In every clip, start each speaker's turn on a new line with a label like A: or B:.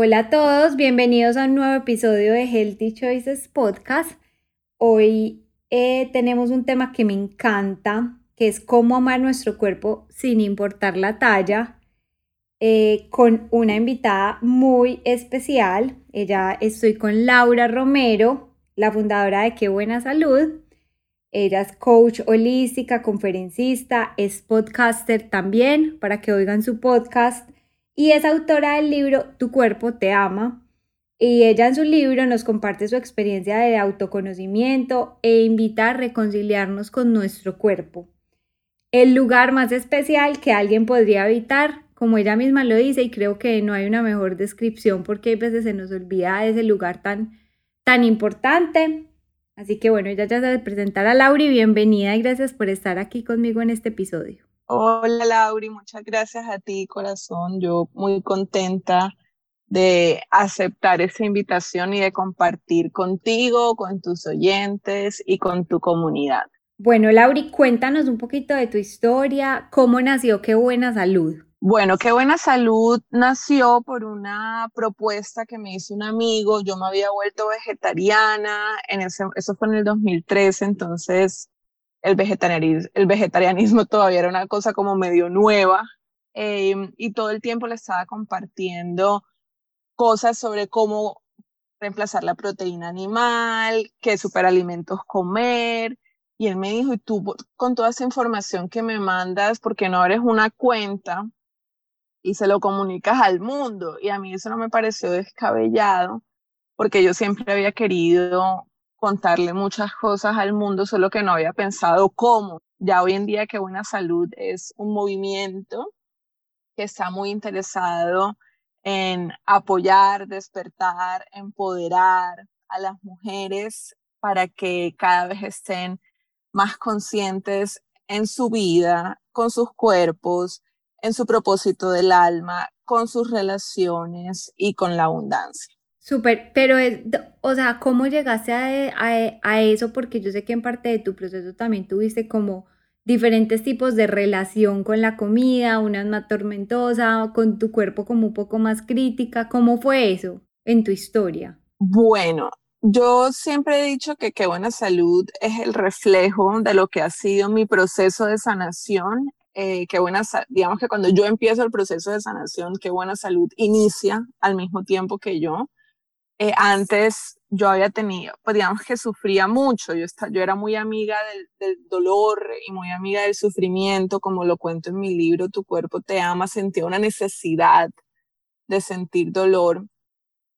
A: Hola a todos, bienvenidos a un nuevo episodio de Healthy Choices Podcast. Hoy eh, tenemos un tema que me encanta, que es cómo amar nuestro cuerpo sin importar la talla, eh, con una invitada muy especial. Ella estoy con Laura Romero, la fundadora de Qué Buena Salud. Ella es coach holística, conferencista, es podcaster también, para que oigan su podcast y es autora del libro Tu cuerpo te ama. Y ella en su libro nos comparte su experiencia de autoconocimiento e invita a reconciliarnos con nuestro cuerpo. El lugar más especial que alguien podría habitar, como ella misma lo dice, y creo que no hay una mejor descripción porque a veces se nos olvida ese lugar tan, tan importante. Así que bueno, ella ya se presentar a Lauri, bienvenida y gracias por estar aquí conmigo en este episodio.
B: Hola Lauri, muchas gracias a ti, corazón. Yo muy contenta de aceptar esa invitación y de compartir contigo, con tus oyentes y con tu comunidad.
A: Bueno, Lauri, cuéntanos un poquito de tu historia, cómo nació Qué Buena Salud.
B: Bueno, Qué Buena Salud nació por una propuesta que me hizo un amigo. Yo me había vuelto vegetariana, en ese, eso fue en el 2013, entonces el vegetarianismo, todavía era una cosa como medio nueva em, y todo el tiempo le estaba compartiendo cosas sobre cómo reemplazar la proteína animal, qué superalimentos comer. Y él me dijo, y tú con toda esa información que me mandas, ¿por qué no abres una cuenta y se lo comunicas al mundo? Y a mí eso no me pareció descabellado, porque yo siempre había querido contarle muchas cosas al mundo, solo que no había pensado cómo. Ya hoy en día que Buena Salud es un movimiento que está muy interesado en apoyar, despertar, empoderar a las mujeres para que cada vez estén más conscientes en su vida, con sus cuerpos, en su propósito del alma, con sus relaciones y con la abundancia.
A: Súper, pero, o sea, ¿cómo llegaste a, a, eso? Porque yo sé que en parte de tu proceso también tuviste como diferentes tipos de relación con la comida, una más tormentosa, con tu cuerpo como un poco más crítica. ¿Cómo fue eso en tu historia?
B: Bueno, yo siempre he dicho que qué buena salud es el reflejo de lo que ha sido mi proceso de sanación. Eh, qué buena, digamos que cuando yo empiezo el proceso de sanación, qué buena salud inicia al mismo tiempo que yo. Eh, antes yo había tenido, pues que sufría mucho, yo, yo era muy amiga del, del, dolor y muy amiga del sufrimiento, como lo cuento en mi libro, Tu cuerpo te ama, sentía una necesidad de sentir dolor.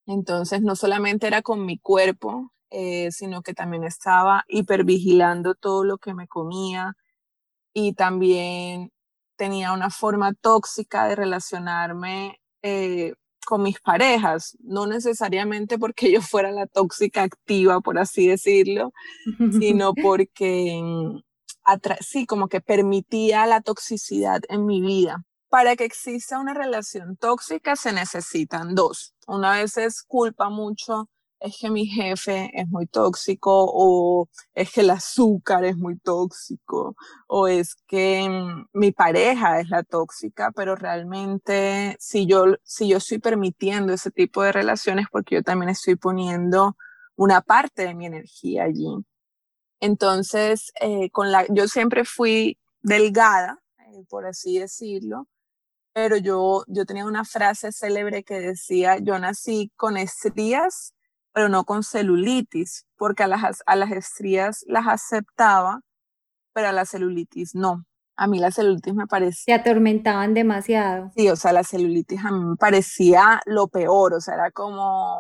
B: Entonces no solamente era con mi cuerpo, eh, sino que también estaba hipervigilando todo lo que me comía y también tenía una forma tóxica de relacionarme eh, con mis parejas, no necesariamente porque yo fuera la tóxica activa, por así decirlo, sino porque mm, sí, como que permitía la toxicidad en mi vida. Para que exista una relación tóxica se necesitan dos. Una vez es culpa mucho es que mi jefe es muy tóxico o es que el azúcar es muy tóxico o es que mm, mi pareja es la tóxica, pero realmente si yo, si yo estoy permitiendo ese tipo de relaciones porque yo también estoy poniendo una parte de mi energía allí. Entonces, eh, con la, yo siempre fui delgada, eh, por así decirlo, pero yo, yo tenía una frase célebre que decía, yo nací con estrías pero no con celulitis, porque a las, a las estrías las aceptaba, pero a la celulitis no. A mí la celulitis me parecía...
A: Se atormentaban demasiado.
B: Sí, o sea, la celulitis a mí me parecía lo peor, o sea, era como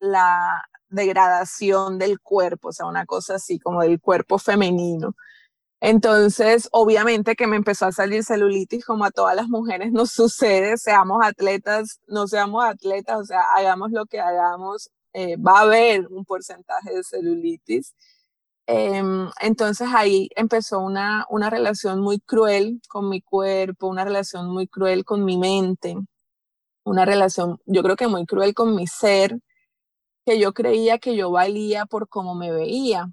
B: la degradación del cuerpo, o sea, una cosa así como del cuerpo femenino. Entonces, obviamente que me empezó a salir celulitis como a todas las mujeres nos sucede, seamos atletas, no seamos atletas, o sea, hagamos lo que hagamos, eh, va a haber un porcentaje de celulitis. Em, entonces ahí empezó una, una relación muy cruel con mi cuerpo, una relación muy cruel con mi mente, una relación yo creo que muy cruel con mi ser, que yo creía que yo valía por cómo me veía.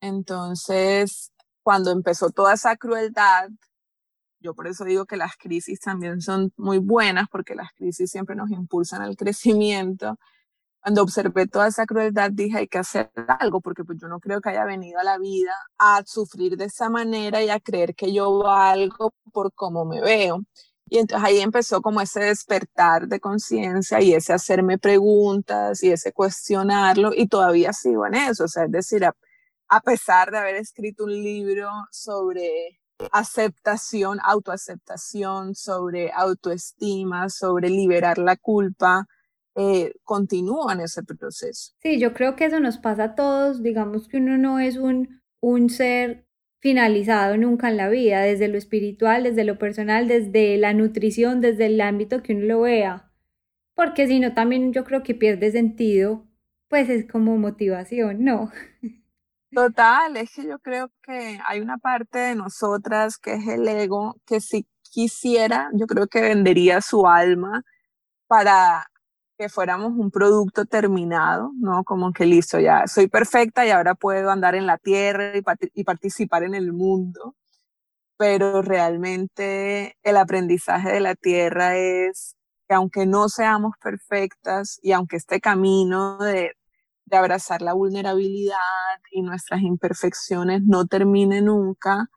B: Entonces, cuando empezó toda esa crueldad, yo por eso digo que las crisis también son muy buenas, porque las crisis siempre nos impulsan al crecimiento. Cuando observé toda esa crueldad, dije, hay que hacer algo, porque pues yo no creo que haya venido a la vida a sufrir de esa manera y a creer que yo valgo por cómo me veo. Y entonces ahí empezó como ese despertar de conciencia y ese hacerme preguntas y ese cuestionarlo y todavía sigo en eso, o sea, es decir, a, a pesar de haber escrito un libro sobre aceptación, autoaceptación, sobre autoestima, sobre liberar la culpa, eh, continúo en ese proceso.
A: Sí, yo creo que eso nos pasa a todos, digamos que uno no es un, un ser finalizado nunca en la vida, desde lo espiritual, desde lo personal, desde la nutrición, desde el ámbito que uno lo vea, porque si no también yo creo que pierde sentido, pues es como motivación, ¿no?
B: Total, es que yo creo que hay una parte de nosotras que es el ego, que si quisiera, yo creo que vendería su alma para que fuéramos un producto terminado, ¿no? Como que listo, ya soy perfecta y ahora puedo andar en la tierra y, participar en el mundo. Pero realmente el aprendizaje de la tierra es que aunque no seamos perfectas y aunque este camino de, de abrazar la vulnerabilidad y nuestras imperfecciones no termine nunca,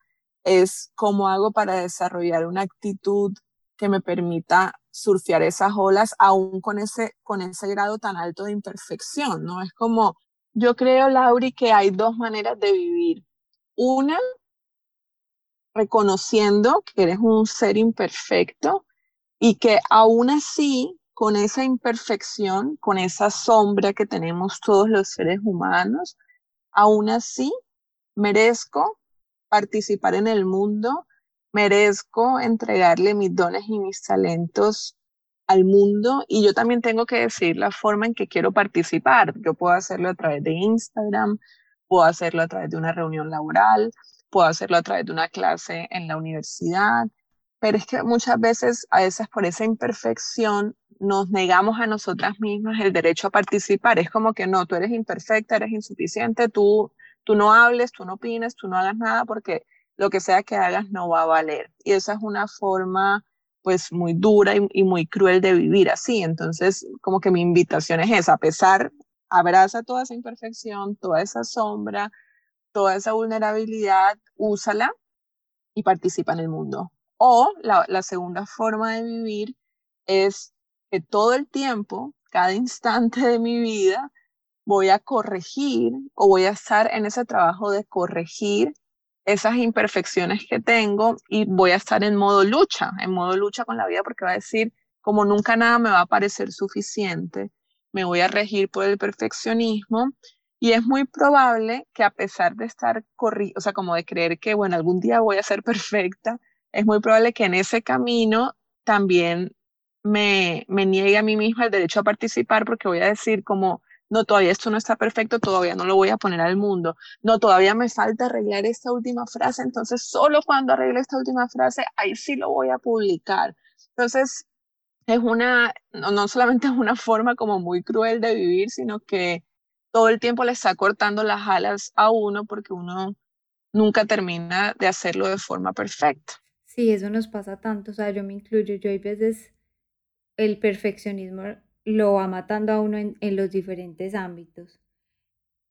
B: es cómo hago para desarrollar una actitud que me permita surfear esas olas aún con ese, con ese grado tan alto de imperfección, ¿no? Es como, yo creo, Lauri, que hay dos maneras de vivir. Una, reconociendo que eres un ser imperfecto y que aún así, con esa imperfección, con esa sombra que tenemos todos los seres humanos, aún así merezco participar en el mundo merezco entregarle mis dones y mis talentos al mundo y yo también tengo que decir la forma en que quiero participar. Yo puedo hacerlo a través de Instagram, puedo hacerlo a través de una reunión laboral, puedo hacerlo a través de una clase en la universidad, pero es que muchas veces, a veces por esa imperfección, nos negamos a nosotras mismas el derecho a participar. Es como que no, tú eres imperfecta, eres insuficiente, tú, tú no hables, tú no opines, tú no hagas nada porque lo que sea que hagas no va a valer. Y esa es una forma pues muy dura y, muy cruel de vivir así. Entonces, como que mi invitación es esa, a pesar, abraza toda esa imperfección, toda esa sombra, toda esa vulnerabilidad, úsala y participa en el mundo. O la, la segunda forma de vivir es que todo el tiempo, cada instante de mi vida, voy a corregir o voy a estar en ese trabajo de corregir esas imperfecciones que tengo y voy a estar en modo lucha, en modo lucha con la vida porque va a decir, como nunca nada me va a parecer suficiente, me voy a regir por el perfeccionismo. Y es muy probable que a pesar de estar corriendo, o sea, como de creer que, bueno, algún día voy a ser perfecta, es muy probable que en ese camino también me, me niegue a mí misma el derecho a participar porque voy a decir como, no, todavía esto no está perfecto, todavía no lo voy a poner al mundo, no, todavía me falta arreglar esta última frase, entonces solo cuando arregle esta última frase, ahí sí lo voy a publicar. Entonces, es una, no, solamente es una forma como muy cruel de vivir, sino que todo el tiempo le está cortando las alas a uno porque uno nunca termina de hacerlo de forma perfecta.
A: Sí, eso nos pasa tanto, o sea, yo me incluyo, yo hay veces el perfeccionismo lo va matando a uno en, los diferentes ámbitos.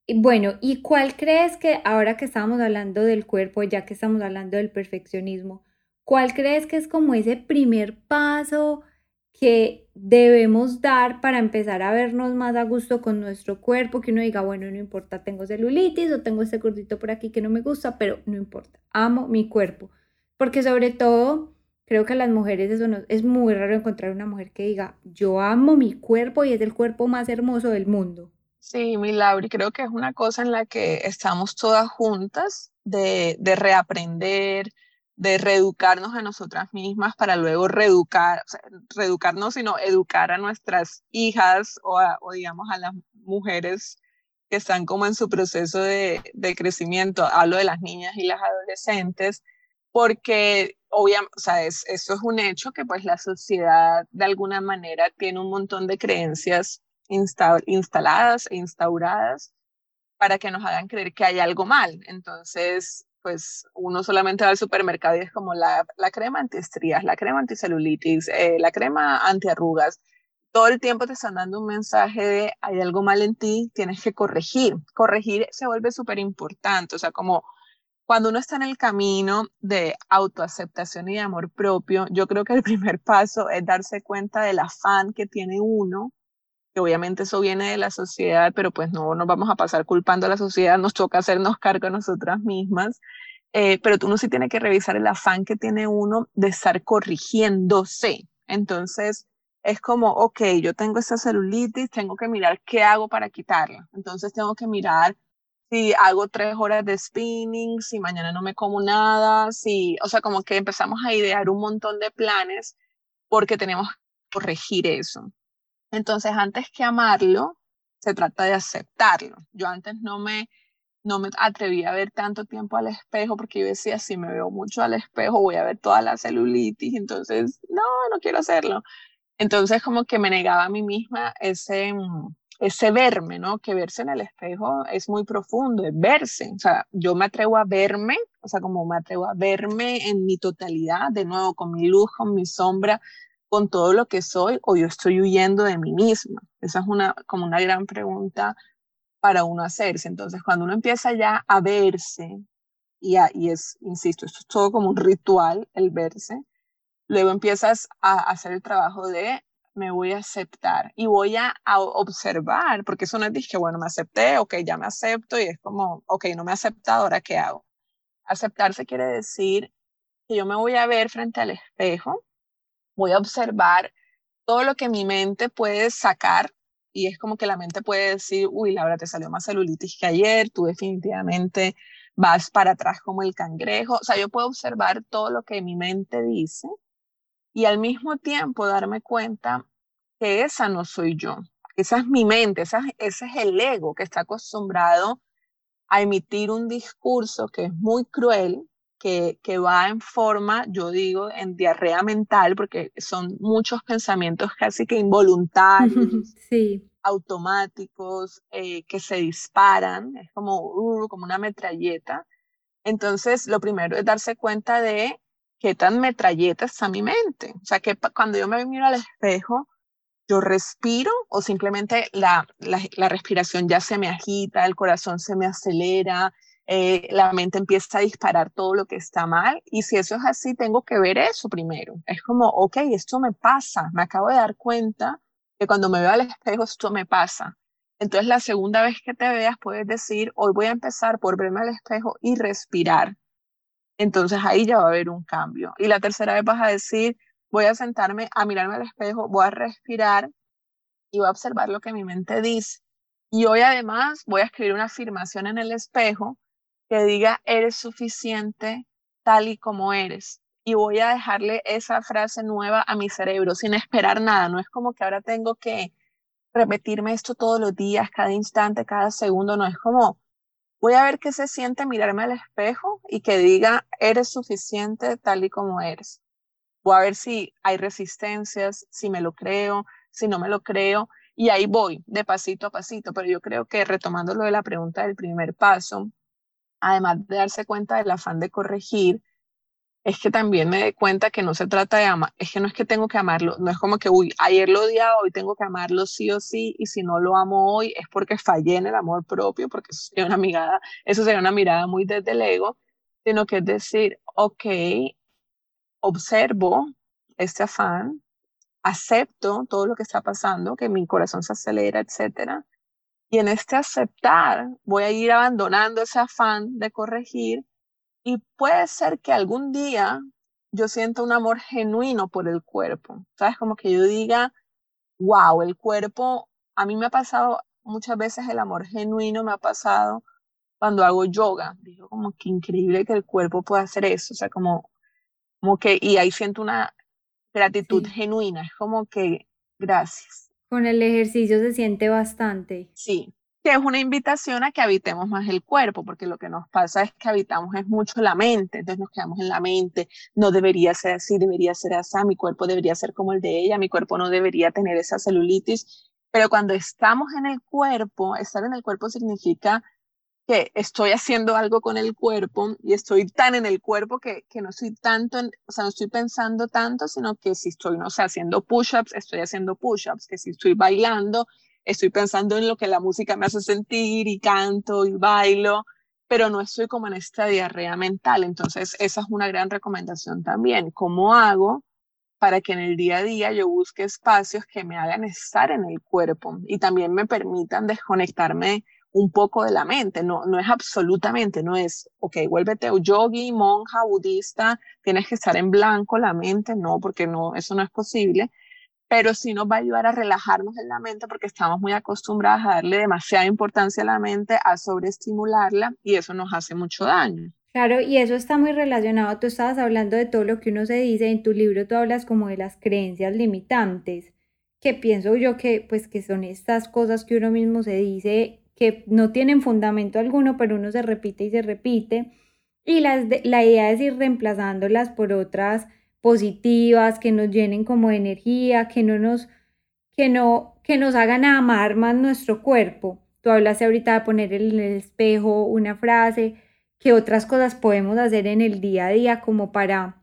A: Y bueno, ¿y cuál crees que ahora que estamos hablando del cuerpo, ya que estamos hablando del perfeccionismo, cuál crees que es como ese primer paso que debemos dar para empezar a vernos más a gusto con nuestro cuerpo, que uno diga, bueno, no importa, tengo celulitis o tengo este gordito por aquí que no me gusta, pero no importa, amo mi cuerpo, porque sobre todo creo que a las mujeres es muy raro encontrar una mujer que diga, yo amo mi cuerpo y es el cuerpo más hermoso del mundo.
B: Sí, mi Lauri, creo que es una cosa en la que estamos todas juntas de, de reaprender, de reeducarnos a nosotras mismas para luego reeducar, o sino educar a nuestras hijas o, o, digamos a las mujeres que están como en su proceso de, de, crecimiento. Hablo de las niñas y las adolescentes, porque obviamente, o sea, es, eso es un hecho que pues la sociedad de alguna manera tiene un montón de creencias instaladas e instauradas para que nos hagan creer que hay algo mal. Entonces, pues uno solamente va al supermercado y es como la, la crema antiestrías, la crema anticelulitis, eh, la crema antiarrugas. Todo el tiempo te están dando un mensaje de hay algo mal en ti, tienes que corregir. Corregir se vuelve súper importante, o sea, como cuando uno está en el camino de autoaceptación y de amor propio, yo creo que el primer paso es darse cuenta del afán que tiene uno, que obviamente eso viene de la sociedad, pero pues no nos vamos a pasar culpando a la sociedad, nos toca hacernos cargo nosotras mismas eh, pero uno sí tiene que revisar el afán que tiene uno de estar corrigiéndose. Entonces, es como, ok, yo tengo esta celulitis, tengo que mirar qué hago para quitarla. Entonces, tengo que mirar si hago tres horas de spinning, si mañana no me como nada, si, o sea, como que empezamos a idear un montón de planes porque tenemos que corregir eso. Entonces, antes que amarlo, se trata de aceptarlo. Yo antes no me no me a ver tanto tiempo al espejo porque yo decía, si me veo mucho al espejo voy a ver toda la celulitis, entonces no, no quiero hacerlo. Entonces como que me negaba a mí misma ese, mm, ese verme, ¿no? Que verse en el espejo es muy profundo, es verse. O sea, yo me atrevo a verme, o sea, como me atrevo a verme en mi totalidad, de nuevo, con mi luz, con mi sombra, con todo lo que soy, o yo estoy huyendo de mí misma. Esa es una, como una gran pregunta para uno hacerse. Entonces, cuando uno empieza ya a verse, y, y es, insisto, esto es todo como un ritual, el verse, luego empiezas a hacer el trabajo de me voy a aceptar y voy a, observar, porque eso no es que, bueno, me acepté, ok, ya me acepto y es como, ok, no me he ahora qué hago. Aceptarse quiere decir que yo me voy a ver frente al espejo, voy a observar todo lo que mi mente puede sacar y es como que la mente puede decir, uy, Laura, te salió más celulitis que ayer, tú definitivamente vas para atrás como el cangrejo. O sea, yo puedo observar todo lo que mi mente dice y al mismo tiempo darme cuenta que esa no soy yo, esa es mi mente, esa, ese es el ego que está acostumbrado a emitir un discurso que es muy cruel, que, que, va en forma, yo digo, en diarrea mental, porque son muchos pensamientos casi que involuntarios,
A: sí.
B: automáticos, eh, que se disparan, es como, uh, como una metralleta. Entonces, lo primero es darse cuenta de qué tan metralleta está mi mente. O sea, que cuando yo me miro al espejo, yo respiro o simplemente la, la, la respiración ya se me agita, el corazón se me acelera, eh, la mente empieza a disparar todo lo que está mal y si eso es así, tengo que ver eso primero. Es como, ok, esto me pasa, me acabo de dar cuenta que cuando me veo al espejo esto me pasa. Entonces la segunda vez que te veas puedes decir, hoy voy a empezar por verme al espejo y respirar. Entonces ahí ya va a haber un cambio. Y la tercera vez vas a decir, voy a sentarme a mirarme al espejo, voy a respirar y voy a observar lo que mi mente dice. Y hoy además voy a escribir una afirmación en el espejo que diga, eres suficiente tal y como eres. Y voy a dejarle esa frase nueva a mi cerebro sin esperar nada. No es como que ahora tengo que repetirme esto todos los días, cada instante, cada segundo. No es como, voy a ver qué se siente mirarme al espejo y que diga, eres suficiente tal y como eres. Voy a ver si hay resistencias, si me lo creo, si no me lo creo. Y ahí voy, de pasito a pasito. Pero yo creo que retomando lo de la pregunta del primer paso, además de darse cuenta del afán de corregir, es que también me dé cuenta que no se trata de amar, es que no es que tengo que amarlo, no es como que, uy, ayer lo odiaba, hoy tengo que amarlo sí o sí, y si no lo amo hoy es porque fallé en el amor propio, porque eso sería una mirada, eso sería una mirada muy desde el ego, sino que es decir, ok, observo este afán, acepto todo lo que está pasando, que mi corazón se acelera, etcétera. Y en este aceptar voy a ir abandonando ese afán de corregir y puede ser que algún día yo sienta un amor genuino por el cuerpo. ¿Sabes? Como que yo diga, wow, el cuerpo, a mí me ha pasado muchas veces el amor genuino, me ha pasado cuando hago yoga. Digo, como que increíble que el cuerpo pueda hacer eso. O sea, como, como que, y ahí siento una gratitud genuina. Es como que, gracias.
A: Con el ejercicio se siente bastante.
B: Sí, que es una invitación a que habitemos más el cuerpo, porque lo que nos pasa es que habitamos es mucho la mente, entonces nos quedamos en la mente, no debería ser así, debería ser así, mi cuerpo debería ser como el de ella, mi cuerpo no debería tener esa celulitis, pero cuando estamos en el cuerpo, estar en el cuerpo significa que estoy haciendo algo con el cuerpo y estoy tan en el cuerpo que, que no estoy tanto, o sea, no estoy pensando tanto, sino que si estoy, no sé, haciendo push-ups, estoy haciendo push-ups, que si estoy bailando, estoy pensando en lo que la música me hace sentir y canto y bailo, pero no estoy como en esta diarrea mental. Entonces, esa es una gran recomendación también. ¿Cómo hago para que en el día a día yo busque espacios que me hagan estar en el cuerpo y también me permitan desconectarme un poco de la mente? No, no es absolutamente, no es, ok, vuélvete yogi, monja, budista, tienes que estar en blanco la mente, no, porque no, eso no es posible pero sí nos va a ayudar a relajarnos en la mente porque estamos muy acostumbrados a darle demasiada importancia a la mente, a sobreestimularla y eso nos hace mucho daño.
A: Claro, y eso está muy relacionado. Tú estabas hablando de todo lo que uno se dice, en tu libro tú hablas como de las creencias limitantes, que pienso yo que pues que son estas cosas que uno mismo se dice que no tienen fundamento alguno, pero uno se repite y se repite. Y las la idea es ir reemplazándolas por otras positivas, que nos llenen como de energía, que no nos, que no, que nos hagan amar más nuestro cuerpo. Tú hablaste ahorita de poner en el espejo una frase, que otras cosas podemos hacer en el día a día como para,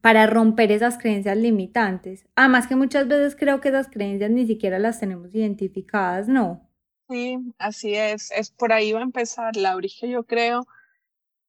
A: para romper esas creencias limitantes. Además que muchas veces creo que esas creencias ni siquiera las tenemos identificadas, ¿no?
B: Sí, así es. Es por ahí va a empezar, Laura, que yo creo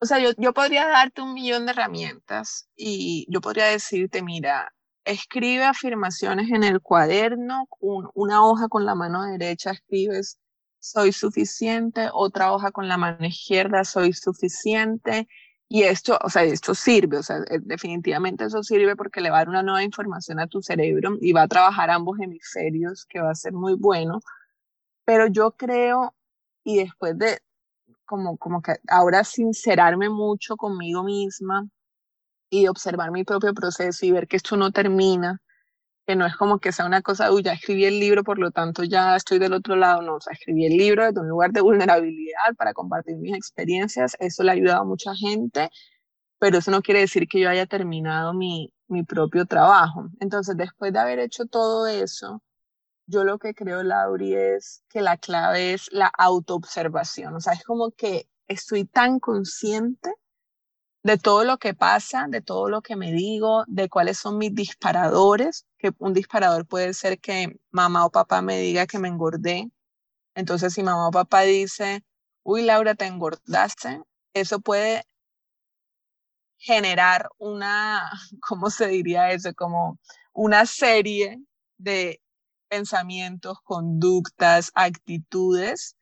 B: o sea, yo, yo podría darte un millón de herramientas y yo podría decirte, mira, escribe afirmaciones en el cuaderno, una hoja con la mano derecha escribes soy suficiente, otra hoja con la mano izquierda soy suficiente. Y esto, o sea, esto sirve, o sea, eh, definitivamente eso sirve porque le va a dar una nueva información a tu cerebro y va a trabajar ambos hemisferios, que va a ser muy bueno. Pero yo creo, y después de, como, como que ahora sincerarme mucho conmigo misma y observar mi propio proceso y ver que esto no termina, que no es como que sea una cosa, uy, ya escribí el libro, por lo tanto ya estoy del otro lado, no, o sea, escribí el libro desde un lugar de vulnerabilidad para compartir mis experiencias, eso le ha ayudado a mucha gente, pero eso no quiere decir que yo haya terminado mi, mi propio trabajo. Entonces, después de haber hecho todo eso, yo lo que creo, Lauri, es que la clave es la autoobservación. O sea, es como que estoy tan consciente de todo lo que pasa, de todo lo que me digo, de cuáles son mis disparadores, que un disparador puede ser que mamá o papá me diga que me engordé. Entonces, si mamá o papá dice, uy, Laura, te engordaste, eso puede generar una, ¿cómo se diría eso? Como una serie de pensamientos, conductas, actitudes,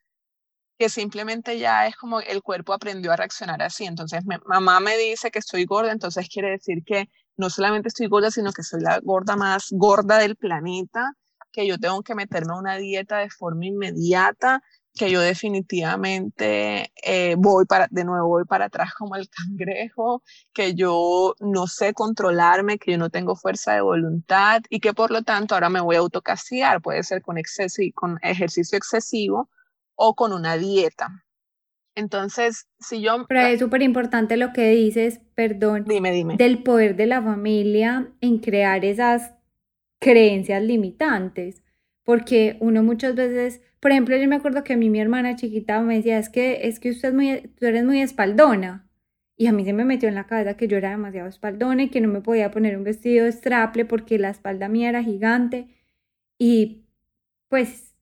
B: que simplemente ya es como el cuerpo aprendió a reaccionar así. Entonces, mamá me dice que estoy gorda, entonces quiere decir que no solamente estoy gorda, sino que soy la gorda más gorda del planeta, que yo tengo que meterme a una dieta de forma inmediata, que yo definitivamente eh, voy para, de nuevo voy para atrás como el cangrejo, que yo no sé controlarme, que yo no tengo fuerza de voluntad y que por lo tanto ahora me voy a autocastigar, puede ser con, exceso, con ejercicio excesivo o con una dieta. Entonces, si yo...
A: Pero es súper importante lo que dices, perdón,
B: dime, dime.
A: del poder de la familia en crear esas creencias limitantes, porque uno muchas veces por ejemplo, yo me acuerdo que a mí mi hermana chiquita me decía, es que, es que usted es muy, tú eres muy espaldona. Y a mí se me metió en la cabeza que yo era demasiado espaldona y que no me podía poner un vestido straple porque la espalda mía era gigante. Y pues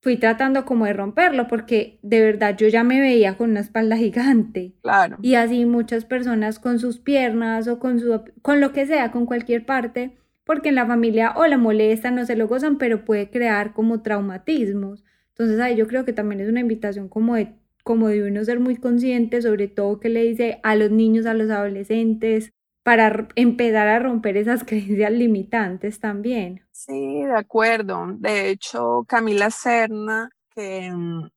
A: fui tratando como de romperlo porque de verdad yo ya me veía con una espalda gigante.
B: Claro.
A: Y así muchas personas con sus piernas o con, su, con lo que sea, con cualquier parte, porque en la familia o la molestan, no se lo gozan, pero puede crear como traumatismos. Entonces ahí yo creo que también es una invitación como de, como de uno ser muy consciente, sobre todo que le dice a los niños, a los adolescentes, para empezar a romper esas creencias limitantes también.
B: Sí, de acuerdo. De hecho, Camila Serna, que mm,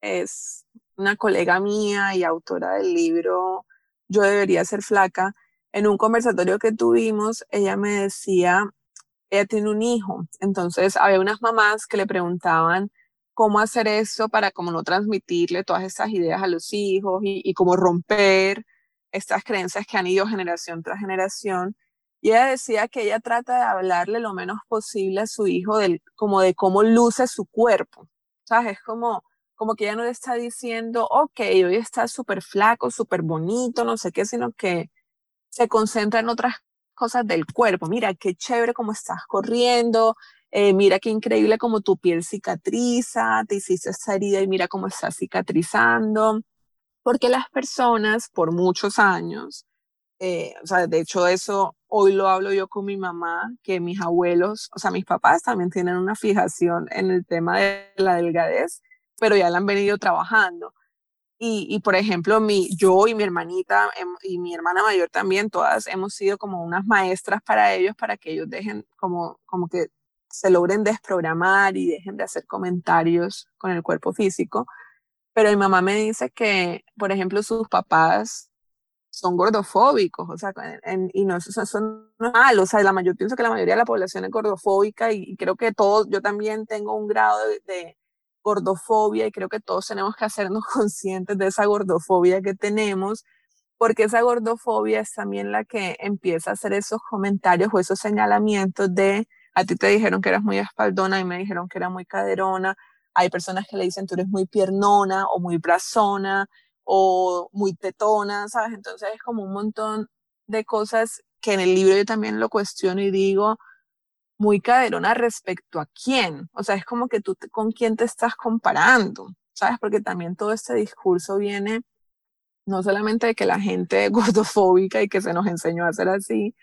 B: es una colega mía y autora del libro Yo debería ser flaca, en un conversatorio que tuvimos, ella me decía, ella tiene un hijo, entonces había unas mamás que le preguntaban cómo hacer eso para como no transmitirle todas estas ideas a los hijos y, cómo romper estas creencias que han ido generación tras generación. Y ella decía que ella trata de hablarle lo menos posible a su hijo del, como de cómo luce su cuerpo. ¿Sabes? Es como, como que ella no le está diciendo, ok, hoy está súper flaco, súper bonito, no sé qué, sino que se concentra en otras cosas del cuerpo. Mira, qué chévere como estás corriendo, eh, mira qué increíble como tu piel cicatriza, te hiciste esta herida y mira cómo está cicatrizando. Porque las personas por muchos años, eh, o sea, de hecho eso hoy lo hablo yo con mi mamá, que mis abuelos, o sea, mis papás también tienen una fijación en el tema de la delgadez, pero ya la han venido trabajando. Y, por ejemplo, mi, yo y mi hermanita y mi hermana mayor también, todas hemos sido como unas maestras para ellos, para que ellos dejen como, como que se logren desprogramar y dejen de hacer comentarios con el cuerpo físico. Pero mi mamá me dice que, por ejemplo, sus papás son gordofóbicos, o sea, y no, eso, son normal, o sea, la mayor, pienso que la mayoría de la población es gordofóbica y, creo que todos, yo también tengo un grado de gordofobia y creo que todos tenemos que hacernos conscientes de esa gordofobia que tenemos, porque esa gordofobia es también la que empieza a hacer esos comentarios o esos señalamientos de a ti te dijeron que eras muy espaldona y me dijeron que era muy caderona. Hay personas que le dicen tú eres muy piernona o muy brazona o muy tetona, ¿sabes? Entonces es como un montón de cosas que en el libro yo también lo cuestiono y digo, muy caderona respecto a quién. O sea, es como que tú con quién te estás comparando, ¿sabes? Porque también todo este discurso viene no solamente de que la gente es gordofóbica y que se nos enseñó a hacer así,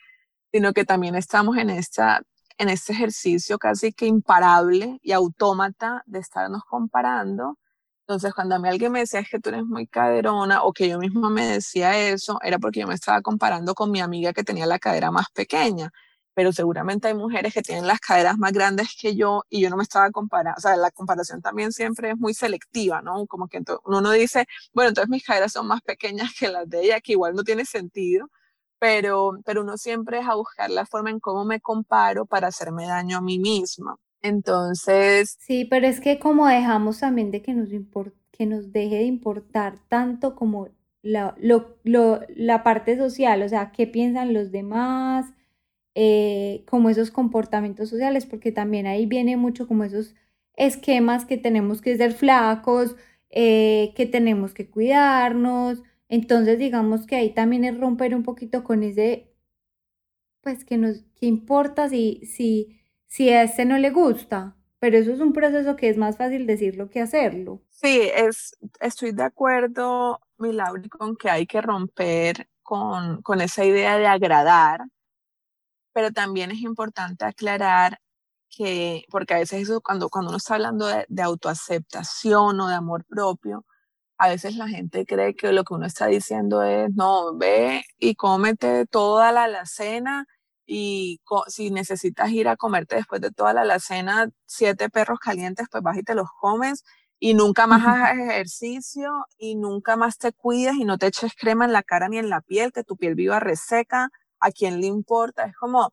B: sino que también estamos en, esta, en este ejercicio casi que imparable y autómata de estarnos comparando. Entonces, cuando a mí alguien me decía es que tú eres muy caderona o que yo misma me decía eso, era porque yo me estaba comparando con mi amiga que tenía la cadera más pequeña pero seguramente hay mujeres que tienen las caderas más grandes que yo y yo no me estaba comparando, o sea, la comparación también siempre es muy selectiva, ¿no? Como que uno no dice, bueno, entonces mis caderas son más pequeñas que las de ella, que igual no tiene sentido, pero, pero uno siempre es a buscar la forma en cómo me comparo para hacerme daño a mí misma. Entonces...
A: Sí, pero es que como dejamos también de que nos, que nos deje de importar tanto como la, lo, lo, la parte social, o sea, qué piensan los demás, eh, como esos comportamientos sociales, porque también ahí viene mucho como esos esquemas que tenemos que ser flacos, eh, que tenemos que cuidarnos. Entonces, digamos que ahí también es romper un poquito con ese, pues, que nos, que importa si, si, si a este no le gusta. Pero eso es un proceso que es más fácil decirlo que hacerlo.
B: Sí, es, estoy de acuerdo, Milagro, con que hay que romper con, con esa idea de agradar, pero también es importante aclarar que, porque a veces eso, cuando, cuando uno está hablando de, de autoaceptación o de amor propio, a veces la gente cree que lo que uno está diciendo es, no, ve y cómete toda la alacena y si necesitas ir a comerte después de toda la alacena siete perros calientes, pues vas y te los comes y nunca más hagas ejercicio y nunca más te cuides y no te eches crema en la cara ni en la piel, que tu piel viva reseca a quién le importa, es como,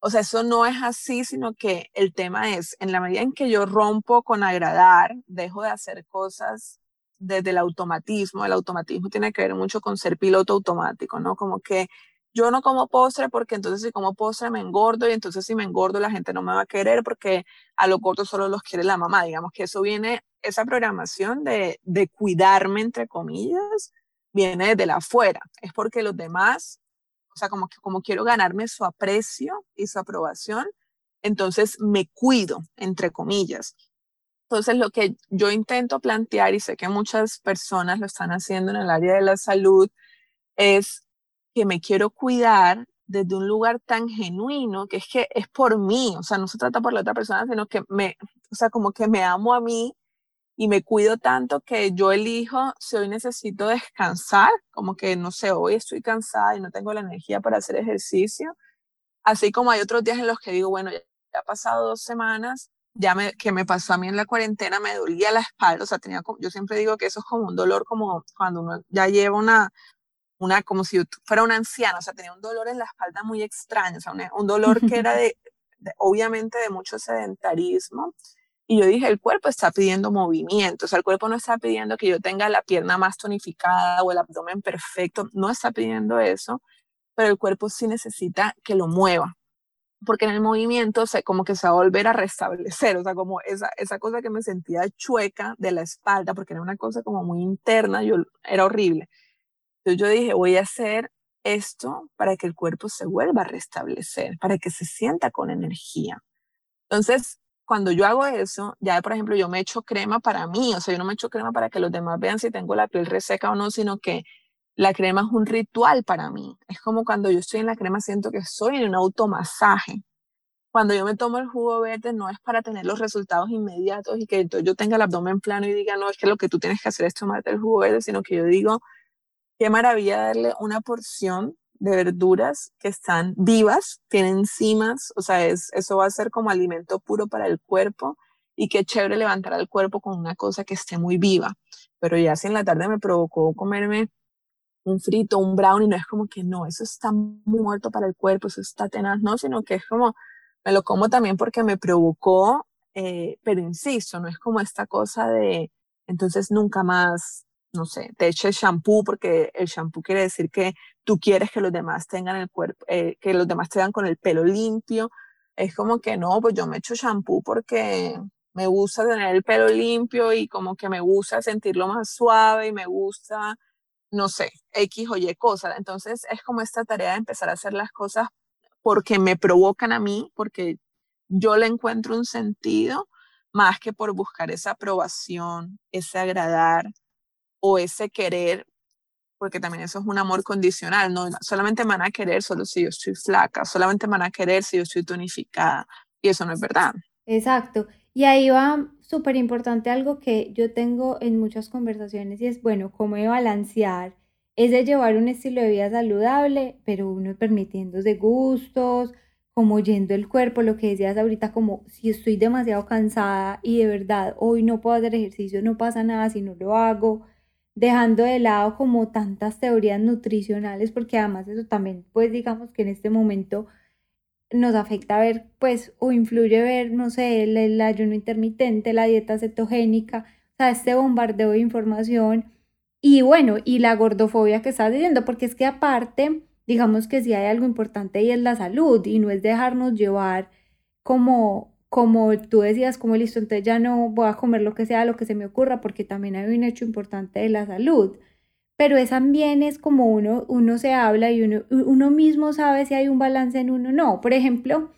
B: o sea, eso no es así, sino que el tema es, en la medida en que yo rompo con agradar, dejo de hacer cosas desde el automatismo, el automatismo tiene que ver mucho con ser piloto automático, ¿no? Como que yo no como postre porque entonces si como postre me engordo y entonces si me engordo la gente no me va a querer porque a los gordos solo los quiere la mamá. Digamos que eso viene, esa programación de, de cuidarme, entre comillas, viene desde la afuera. Es porque los demás o sea, como, como quiero ganarme su aprecio y su aprobación, entonces me cuido, entre comillas. Entonces, lo que yo intento plantear, y sé que muchas personas lo están haciendo en el área de la salud, es que me quiero cuidar desde un lugar tan genuino, que es que es por mí, o sea, no se trata por la otra persona, sino que me, o sea, como que me amo a mí y me cuido tanto que yo elijo si hoy necesito descansar, como que no sé, hoy estoy cansada y no tengo la energía para hacer ejercicio, así como hay otros días en los que digo, bueno, ya, ha pasado dos semanas, ya me, que me pasó a mí en la cuarentena, me dolía la espalda, o sea, tenía, yo siempre digo que eso es como un dolor como cuando uno ya lleva una, una, como si fuera una anciana, o sea, tenía un dolor en la espalda muy extraño, o sea, un, dolor que era de, obviamente, de mucho sedentarismo. Y yo dije, el cuerpo está pidiendo movimiento, o sea, el cuerpo no está pidiendo que yo tenga la pierna más tonificada o el abdomen perfecto, no está pidiendo eso, pero el cuerpo sí necesita que lo mueva, porque en el movimiento se, como que se va a volver a restablecer, o sea, como esa, esa cosa que me sentía chueca de la espalda, porque era una cosa como muy interna, yo, era horrible. Entonces yo dije, voy a hacer esto para que el cuerpo se vuelva a restablecer, para que se sienta con energía. Entonces, cuando yo hago eso, ya por ejemplo, yo me echo crema para mí, o sea, yo no me echo crema para que los demás vean si tengo la piel reseca o no, sino que la crema es un ritual para mí. Es como cuando yo estoy en la crema, siento que estoy en un automasaje. Cuando yo me tomo el jugo verde, no es para tener los resultados inmediatos y que yo tenga el abdomen plano y diga, no, es que lo que tú tienes que hacer es tomarte el jugo verde, sino que yo digo, qué maravilla darle una porción de verduras que están vivas, tienen enzimas, o sea, es, eso va a ser como alimento puro para el cuerpo y qué chévere levantar al cuerpo con una cosa que esté muy viva. Pero ya si en la tarde me provocó comerme un frito, un brownie, no es como que no, eso está muy muerto para el cuerpo, eso está tenaz, no, sino que es como, me lo como también porque me provocó, eh, pero insisto, no es como esta cosa de, entonces nunca más no sé, te eches shampoo porque el shampoo quiere decir que tú quieres que los demás tengan el cuerpo, eh, que los demás te con el pelo limpio. Es como que no, pues yo me echo shampoo porque me gusta tener el pelo limpio y como que me gusta sentirlo más suave y me gusta, no sé, X o Y cosas. Entonces es como esta tarea de empezar a hacer las cosas porque me provocan a mí, porque yo le encuentro un sentido más que por buscar esa aprobación, ese agradar, o ese querer, porque también eso es un amor condicional, no solamente me van a querer solo si yo estoy flaca, solamente me van a querer si yo estoy tonificada, y eso no es verdad.
A: Exacto. Y ahí va súper importante algo que yo tengo en muchas conversaciones y es, bueno, cómo balancear es de llevar un estilo de vida saludable, pero uno permitiéndose gustos, como yendo el cuerpo, lo que decías ahorita, como si estoy demasiado cansada y de verdad hoy no puedo hacer ejercicio, no pasa nada si no lo hago, dejando de lado como tantas teorías nutricionales, porque además eso también, pues digamos que en este momento nos afecta ver, pues, o influye ver, no sé, el, ayuno intermitente, la dieta cetogénica, o sea, este bombardeo de información. Y bueno, y la gordofobia que estás diciendo, porque es que aparte, digamos que si hay algo importante y es la salud y no es dejarnos llevar como como tú decías, como listo, entonces ya no voy a comer lo que sea, lo que se me ocurra, porque también hay un hecho importante de la salud. Pero es también es como uno, uno se habla y uno, uno mismo sabe si hay un balance en uno o no. Por ejemplo,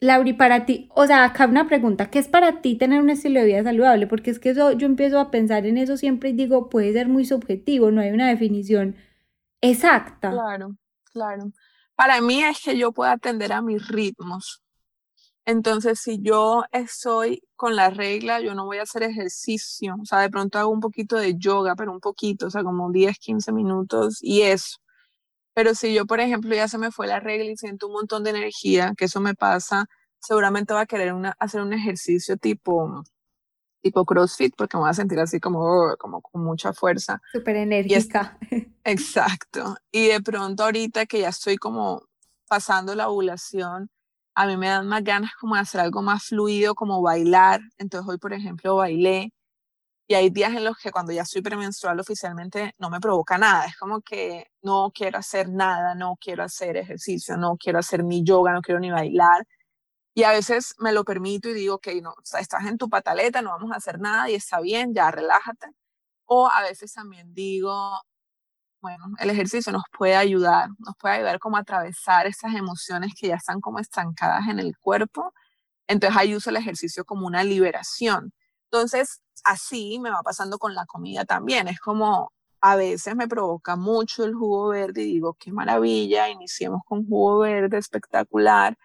A: Lauri, para ti, o sea, acá una pregunta, ¿qué es para ti tener un estilo de vida saludable? Porque es que eso, yo empiezo a pensar en eso siempre y digo, puede ser muy subjetivo, no hay una definición exacta.
B: Claro, claro. Para mí es que yo pueda atender a mis ritmos, entonces, si yo estoy con la regla, yo no voy a hacer ejercicio, o sea, de pronto hago un poquito de yoga, pero un poquito, o sea, como 10, 15 minutos y eso. Pero si yo, por ejemplo, ya se me fue la regla y siento un montón de energía, que eso me pasa, seguramente va a querer hacer un ejercicio tipo, tipo CrossFit, porque me voy a sentir así como, como con mucha fuerza.
A: Súper enérgica.
B: exacto. Y de pronto ahorita que ya estoy como pasando la ovulación, a mí me dan más ganas como de hacer algo más fluido, como bailar. Entonces hoy, por ejemplo, bailé. Y hay días en los que cuando ya estoy premenstrual oficialmente no me provoca nada. Es como que no quiero hacer nada, no quiero hacer ejercicio, no quiero hacer ni yoga, no quiero ni bailar. Y a veces me lo permito y digo, ok, no, estás en tu pataleta, no vamos a hacer nada y está bien, ya relájate. O a veces también digo, bueno, el ejercicio nos puede ayudar, nos puede ayudar como a atravesar esas emociones que ya están como estancadas en el cuerpo. Entonces ahí uso el ejercicio como una liberación. Entonces, así me va pasando con la comida también. Es como, a veces me provoca mucho el jugo verde y digo, qué maravilla, iniciemos con jugo verde espectacular.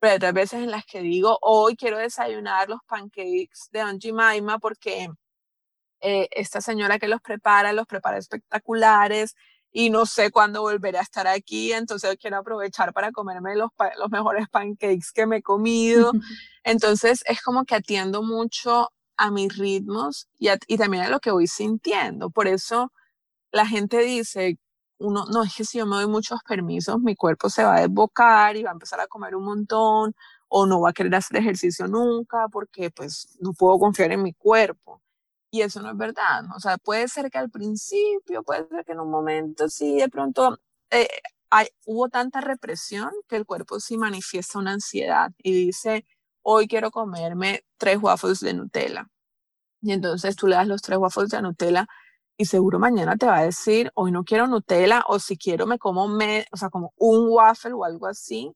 B: Pero hay otras veces en las que digo, hoy quiero desayunar los pancakes de Aunt Jemima porque eh, esta señora que los prepara, los prepara espectaculares y no sé cuándo volveré a estar aquí, entonces quiero aprovechar para comerme los, los mejores pancakes que me he comido. Entonces es como que atiendo mucho a mis ritmos y, y también a lo que voy sintiendo. Por eso la gente dice, uno, no, es que si yo me doy muchos permisos, mi cuerpo se va a desbocar y va a empezar a comer un montón o no va a querer hacer ejercicio nunca porque pues no puedo confiar en mi cuerpo. Y eso no es verdad. O sea, puede ser que al principio, puede ser que en un momento sí, de pronto eh, hay, hubo tanta represión que el cuerpo sí manifiesta una ansiedad y dice, hoy quiero comerme tres waffles de Nutella. Y entonces tú le das los tres waffles de Nutella y seguro mañana te va a decir, hoy no quiero Nutella o si quiero me como, me, o sea, como un waffle o algo así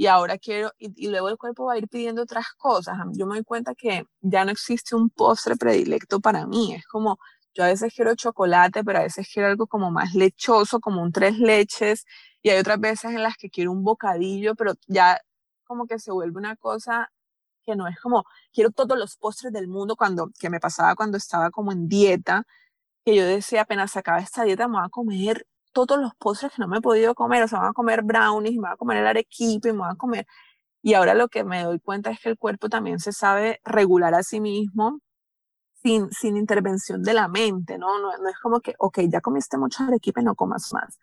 B: y ahora quiero, y, luego el cuerpo va a ir pidiendo otras cosas. Yo me doy cuenta que ya no existe un postre predilecto para mí, es como, yo a veces quiero chocolate, pero a veces quiero algo como más lechoso, como un tres leches, y hay otras veces en las que quiero un bocadillo, pero ya como que se vuelve una cosa que no es como, quiero todos los postres del mundo, cuando, que me pasaba cuando estaba como en dieta, que yo decía, apenas acaba esta dieta, me voy a comer todos los postres que no me he podido comer, o sea, me voy a comer brownies, me voy a comer el arequipe, me voy a comer... Y ahora lo que me doy cuenta es que el cuerpo también se sabe regular a sí mismo sin, sin intervención de la mente, ¿no? ¿no? No es como que, ok, ya comiste mucho arequipe, no comas más.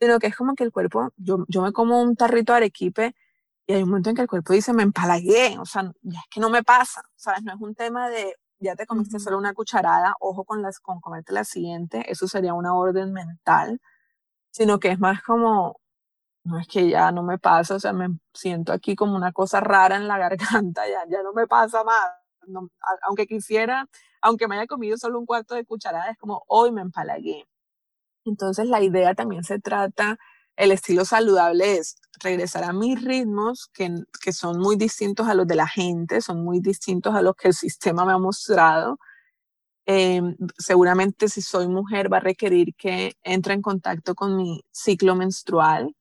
B: Sino que es como que el cuerpo, yo, yo me como un tarrito de arequipe y hay un momento en que el cuerpo dice, me empalagué, o sea, ya es que no me pasa, ¿sabes? No es un tema de, ya te comiste solo una cucharada, ojo con, las, con comerte la siguiente, eso sería una orden mental sino que es más como, no es que ya no me pasa, o sea, me siento aquí como una cosa rara en la garganta, ya, ya no me pasa más. aunque quisiera, aunque me haya comido solo un cuarto de cucharada, es como hoy me empalagué. Entonces la idea también se trata, el estilo saludable es regresar a mis ritmos que, que son muy distintos a los de la gente, son muy distintos a los que el sistema me ha mostrado Em, seguramente si soy mujer va a requerir que entre en contacto con mi ciclo menstrual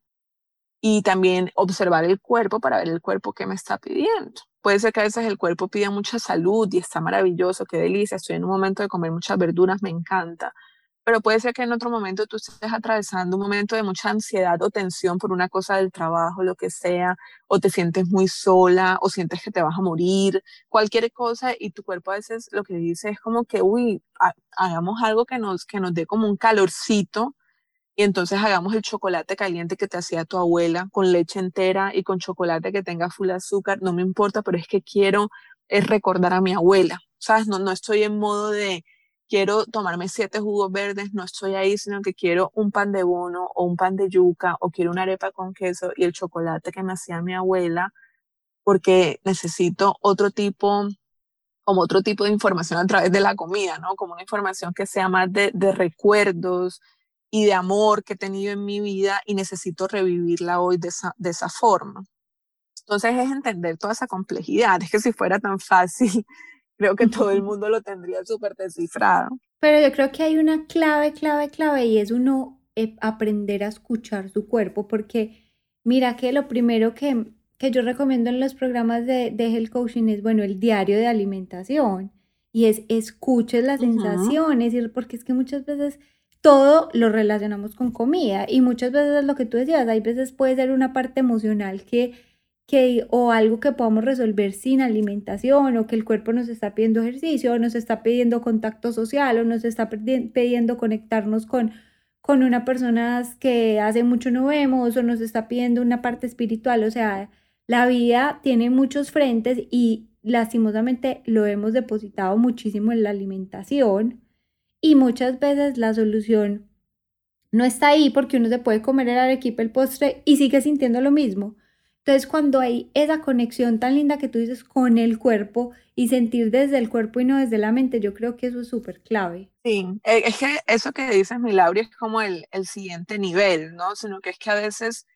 B: y también observar el cuerpo para ver el cuerpo que me está pidiendo. Puede ser que a veces el cuerpo pida mucha salud y está maravilloso, qué delicia, estoy en un momento de comer muchas verduras, me encanta, pero puede ser que en otro momento tú estés atravesando un momento de mucha ansiedad o tensión por una cosa del trabajo, lo que sea, o te sientes muy sola, o sientes que te vas a morir, cualquier cosa, y tu cuerpo a veces lo que dice es como que, uy, hagamos algo que nos, que nos dé como un calorcito, y entonces hagamos el chocolate caliente que te hacía tu abuela, con leche entera y con chocolate que tenga full azúcar, no me importa, pero es que quiero es recordar a mi abuela, ¿sabes? No, no estoy en modo de quiero tomarme siete jugos verdes, no estoy ahí, sino que quiero un pan de bono o un pan de yuca o quiero una arepa con queso y el chocolate que me hacía mi abuela, porque necesito otro tipo, como otro tipo de información a través de la comida, ¿no? Como una información que sea más de, de recuerdos y de amor que he tenido en mi vida y necesito revivirla hoy de esa, de esa forma. Entonces es entender toda esa complejidad. Es que si fuera tan fácil creo que todo el mundo lo tendría súper descifrado.
A: Pero yo creo que hay una clave, clave, clave y es uno eh, aprender a escuchar su cuerpo porque mira que lo primero que, que yo recomiendo en los programas de, de Health Coaching es, bueno, el diario de alimentación y es escuches las sensaciones y porque es que muchas veces todo lo relacionamos con comida y muchas veces es lo que tú decías, hay veces puede ser una parte emocional que o algo que podamos resolver sin alimentación, o que el cuerpo nos está pidiendo ejercicio, o nos está pidiendo contacto social, o nos está pidiendo conectarnos con, con una persona que hace mucho no vemos, o nos está pidiendo una parte espiritual. O sea, la vida tiene muchos frentes y lastimosamente lo hemos depositado muchísimo en la alimentación y muchas veces la solución no está ahí porque uno se puede comer el arequipe, el postre y sigue sintiendo lo mismo entonces, cuando hay esa conexión tan linda que tú dices con el cuerpo y sentir desde el cuerpo y no desde la mente, yo creo que eso es súper clave.
B: Sí, e, es que eso que dices, mi Laura, es como el, el siguiente nivel, ¿no? Sino que es que a veces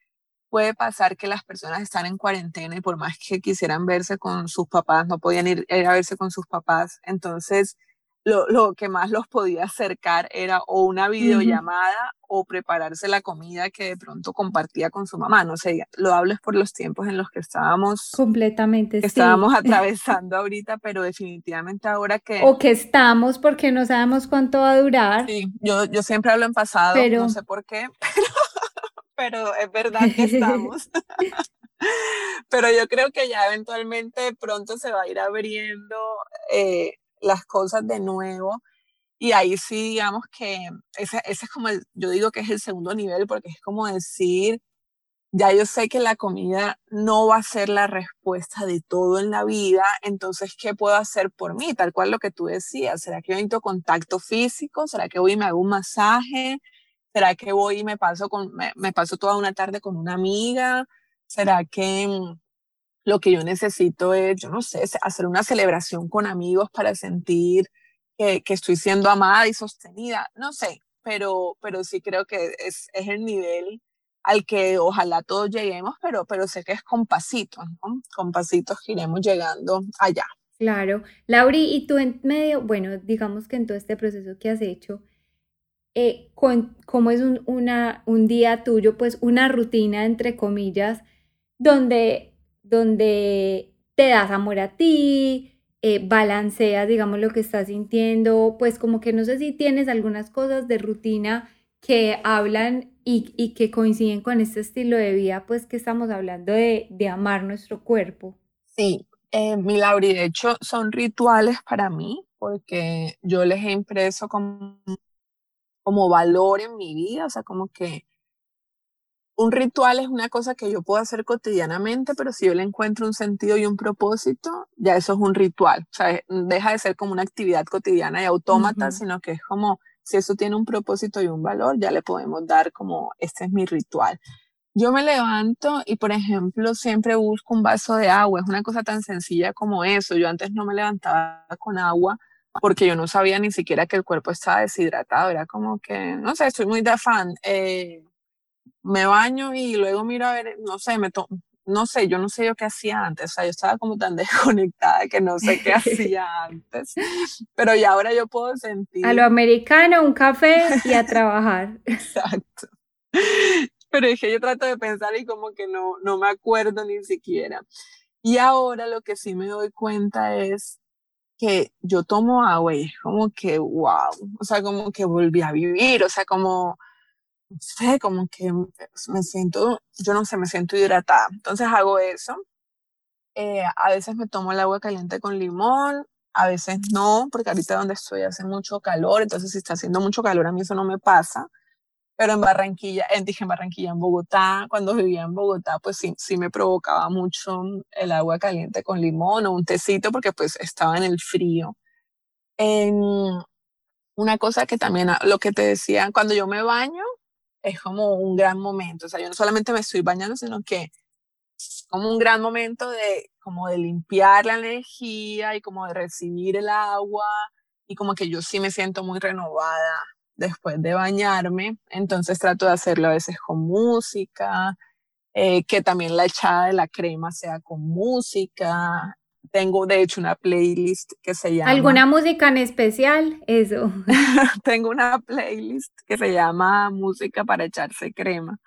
B: puede pasar que las personas están en cuarentena y por más que quisieran verse con sus papás, no podían ir, a verse con sus papás. Entonces, lo, que más los podía acercar era o una videollamada o prepararse la comida que de pronto compartía con su mamá. No sé, lo hables por los tiempos en los que estábamos.
A: Completamente,
B: Estábamos atravesando ahorita, pero definitivamente ahora que.
A: O que estamos porque no sabemos cuánto va a durar.
B: Sí, yo, yo siempre hablo en pasado, no sé por qué, pero, es verdad que estamos. pero yo creo que ya eventualmente pronto se va a ir abriendo. Eh, las cosas de nuevo. Y ahí sí, digamos que ese, ese es como, el, yo digo que es el segundo nivel, porque es como decir, ya yo sé que la comida no va a ser la respuesta de todo en la vida, entonces, ¿qué puedo hacer por mí? Tal cual lo que tú decías, ¿será que yo necesito contacto físico? ¿Será que voy y me hago un masaje? ¿Será que voy y me paso, con, me, me paso toda una tarde con una amiga? ¿Será que lo que yo necesito es, yo no sé, hacer una celebración con amigos para sentir que, que estoy siendo amada y sostenida. No sé, pero, pero sí creo que es, es el nivel al que ojalá todos lleguemos, pero, pero sé que es con pasitos, ¿no? Con pasitos que iremos llegando allá.
A: Claro. Lauri, y tú en medio, bueno, digamos que en todo este proceso que has hecho, eh, con, ¿cómo es un, una, un día tuyo? Pues una rutina, entre comillas, donde donde te das amor a ti, eh, balanceas, digamos, lo que estás sintiendo, pues como que no sé si tienes algunas cosas de rutina que hablan y, que coinciden con este estilo de vida, pues que estamos hablando de, amar nuestro cuerpo.
B: Sí, eh, mi Lauri, de hecho son rituales para mí, porque yo les he impreso como, como valor en mi vida, o sea, como que un ritual es una cosa que yo puedo hacer cotidianamente, pero si yo le encuentro un sentido y un propósito, ya eso es un ritual. O sea, deja de ser como una actividad cotidiana y autómata, sino que es como, si eso tiene un propósito y un valor, ya le podemos dar como, este es mi ritual. Yo me levanto y, por ejemplo, siempre busco un vaso de agua. Es una cosa tan sencilla como eso. Yo antes no me levantaba con agua porque yo no sabía ni siquiera que el cuerpo estaba deshidratado. Era como que, no sé, estoy muy de afán. Eh, me baño y luego miro a ver, no sé, me no sé, yo no sé yo qué hacía antes, o sea, yo estaba como tan desconectada que no sé qué hacía antes, pero ya ahora yo puedo sentir...
A: A lo americano, un café y a trabajar.
B: Exacto. Pero dije, yo trato de pensar y como que no, no me acuerdo ni siquiera. Y ahora lo que sí me doy cuenta es que yo tomo agua y es como que, wow, o sea, como que volví a vivir, o sea, como no sé, como que me siento, yo no sé, me siento hidratada. Entonces hago eso. Eh, a veces me tomo el agua caliente con limón, a veces no, porque ahorita donde estoy hace mucho calor, entonces si está haciendo mucho calor a mí eso no me pasa. Pero en Barranquilla, en, dije en Barranquilla, en Bogotá, cuando vivía en Bogotá, pues sí, sí me provocaba mucho el agua caliente con limón o un tecito porque pues estaba en el frío. una cosa que también, lo que te decía, cuando yo me baño, es como un gran momento. O sea, yo no solamente me estoy bañando, sino que como un gran momento de como de limpiar la energía y como de recibir el agua y como que yo sí me siento muy renovada después de bañarme. Entonces trato de hacerlo a veces con música, eh, que también la echada de la crema sea con música. Tengo de hecho una playlist que se llama...
A: ¿Alguna música en especial? Eso.
B: Tengo una playlist que se llama Música para echarse crema.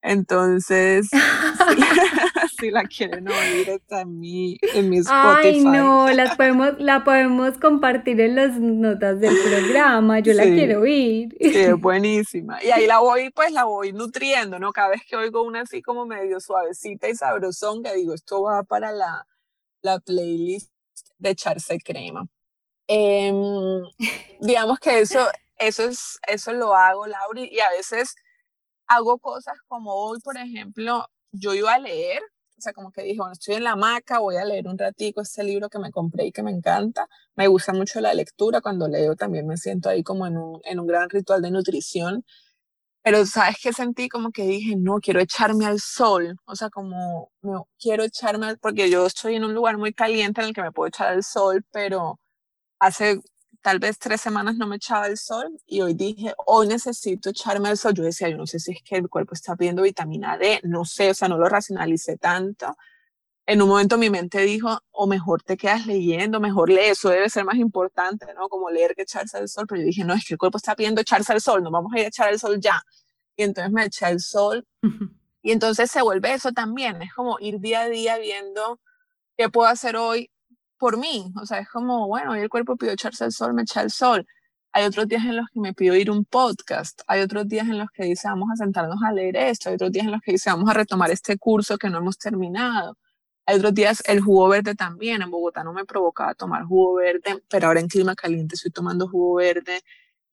B: Entonces, si, la quieren oír, está en mi, en mi Spotify.
A: Ay, no, las podemos, la podemos compartir en las notas del programa. Yo la quiero oír.
B: Sí, es buenísima. Y ahí la voy, pues la voy nutriendo, ¿no? Cada vez que oigo una así como medio suavecita y sabrosón, que digo, esto va para la, la playlist de echarse crema. Em, digamos que eso, eso, es, eso lo hago, Lauri, y a veces hago cosas como hoy, por ejemplo, yo iba a leer, o sea, como que dije, bueno, estoy en la hamaca, voy a leer un ratico este libro que me compré y que me encanta. Me gusta mucho la lectura, cuando leo también me siento ahí como en un, en un gran ritual de nutrición. Pero sabes que sentí como que dije, no, quiero echarme al sol, o sea, como no, quiero echarme al, porque yo estoy en un lugar muy caliente en el que me puedo echar al sol, pero hace tal vez tres semanas no me echaba al sol y hoy dije, hoy necesito echarme al sol. Yo decía, yo no sé si es que el cuerpo está pidiendo vitamina D, no sé, o sea, no lo racionalicé tanto, en un momento mi mente dijo, o mejor te quedas leyendo, mejor lee, eso debe ser más importante, ¿no? Como leer que echarse al sol, pero yo dije, no, es que el cuerpo está pidiendo echarse al sol, no vamos a ir a echar al sol ya. Y entonces me eché al sol. Y entonces se vuelve eso también, es como ir día a día viendo qué puedo hacer hoy por mí. O sea, es como, bueno, hoy el cuerpo pidió echarse al sol, me eché al sol. Hay otros días en los que me pido ir un podcast. Hay otros días en los que dice, vamos a sentarnos a leer esto. Hay otros días en los que dice, vamos a retomar este curso que no hemos terminado. Otros días el jugo verde también. En Bogotá no me provocaba tomar jugo verde, pero ahora en clima caliente estoy tomando jugo verde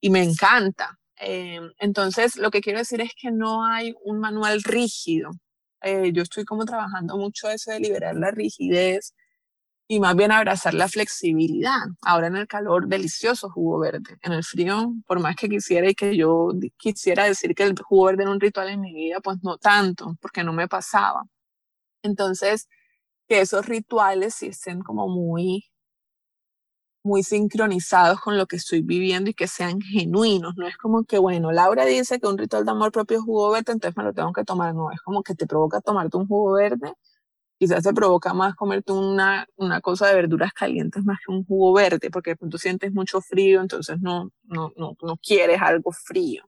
B: y me encanta. Eh, entonces, lo que quiero decir es que no hay un manual rígido. Eh, yo estoy como trabajando mucho eso de liberar la rigidez y más bien abrazar la flexibilidad. Ahora en el calor, delicioso jugo verde. En el frío, por más que quisiera y que yo quisiera decir que el jugo verde era un ritual en mi vida, pues no tanto, porque no me pasaba. Entonces, que esos rituales sí estén como muy, muy sincronizados con lo que estoy viviendo y que sean genuinos. No es como que, bueno, Laura dice que un ritual de amor propio es jugo verde, entonces me lo tengo que tomar. No, es como que te provoca tomarte un jugo verde. Quizás te provoca más comerte una, una cosa de verduras calientes más que un jugo verde, porque tú sientes mucho frío, entonces no, no, no, no quieres algo frío.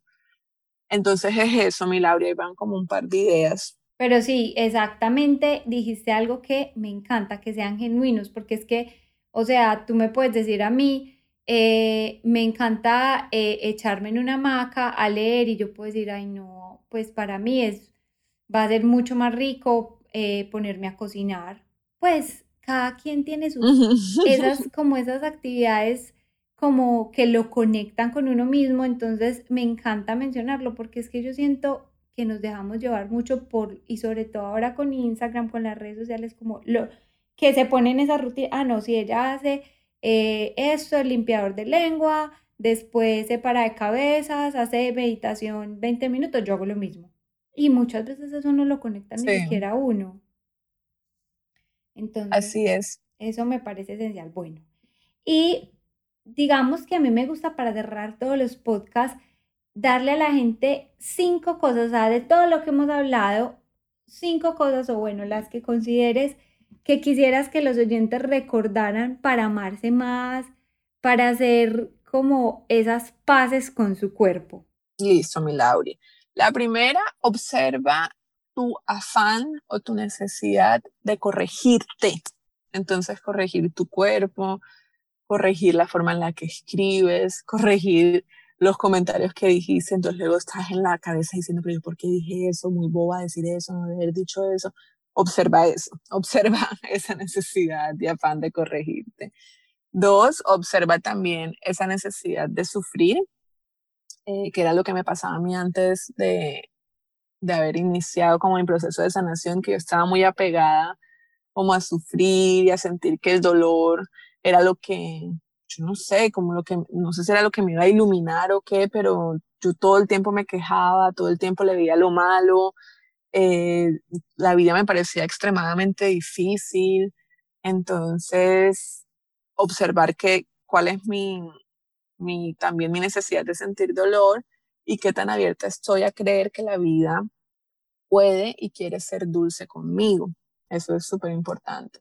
B: Entonces es eso, mi Laura, y van como un par de ideas
A: pero sí, exactamente, dijiste algo que me encanta, que sean genuinos, porque es que, o sea, tú me puedes decir a mí, eh, me encanta eh, echarme en una hamaca a leer y yo puedo decir, ay no, pues para mí es, va a ser mucho más rico eh, ponerme a cocinar. Pues cada quien tiene sus, esas, como esas actividades como que lo conectan con uno mismo, entonces me encanta mencionarlo porque es que yo siento que nos dejamos llevar mucho por, y sobre todo ahora con Instagram, con las redes sociales, como lo que se pone en esa rutina, ah, no, si ella hace eh, esto, el limpiador de lengua, después se para de cabezas, hace meditación 20 minutos, yo hago lo mismo. Y muchas veces eso no lo conecta ni siquiera uno.
B: Entonces, Así es.
A: Eso me parece esencial. Bueno, y digamos que a mí me gusta para cerrar todos los podcasts darle a la gente cinco cosas, o sea, de todo lo que hemos hablado, cinco cosas, o bueno, las que consideres que quisieras que los oyentes recordaran para amarse más, para hacer como esas paces con su cuerpo.
B: Listo, mi Lauri. La primera, observa tu afán o tu necesidad de corregirte. Entonces, corregir tu cuerpo, corregir la forma en la que escribes, corregir los comentarios que dijiste, entonces luego estás en la cabeza diciendo, pero yo por qué dije eso, muy boba decir eso, no haber dicho eso. Observa eso, observa esa necesidad de afán de corregirte. Dos, observa también esa necesidad de sufrir, eh, que era lo que me pasaba a mí antes de, de haber iniciado como mi proceso de sanación, que yo estaba muy apegada como a sufrir y a sentir que el dolor era lo que, yo no sé, como lo que, no sé si era lo que me iba a iluminar o qué, pero yo todo el tiempo me quejaba, todo el tiempo le veía lo malo, eh, la vida me parecía extremadamente difícil, entonces observar que, cuál es mi, mi, también mi necesidad de sentir dolor y qué tan abierta estoy a creer que la vida puede y quiere ser dulce conmigo. Eso es súper importante.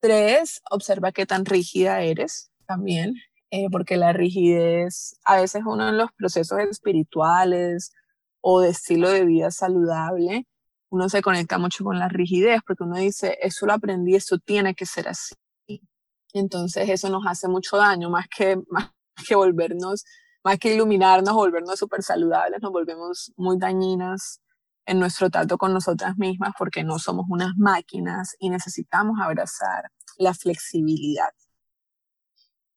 B: Tres, observa qué tan rígida eres también, eh, porque la rigidez, a veces uno en los procesos espirituales o de estilo de vida saludable, uno se conecta mucho con la rigidez, porque uno dice, eso lo aprendí, eso tiene que ser así. Entonces eso nos hace mucho daño, más que, más que volvernos, más que iluminarnos, volvernos súper saludables, nos volvemos muy dañinas en nuestro trato con nosotras mismas porque no somos unas máquinas y necesitamos abrazar la flexibilidad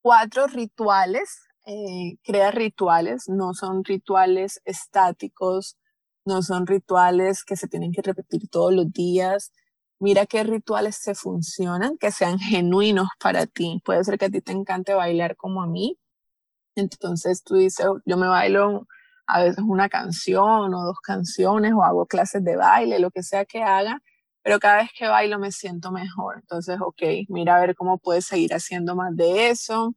B: cuatro rituales, eh, crea rituales, no son rituales estáticos, no son rituales que se tienen que repetir todos los días. Mira qué rituales se funcionan, que sean genuinos para ti. Puede ser que a ti te encante bailar como a mí. Entonces tú dices, yo me bailo a veces una canción o dos canciones o hago clases de baile, lo que sea que haga, pero cada vez que bailo me siento mejor. Entonces, ok, mira a ver cómo puedes seguir haciendo más de eso,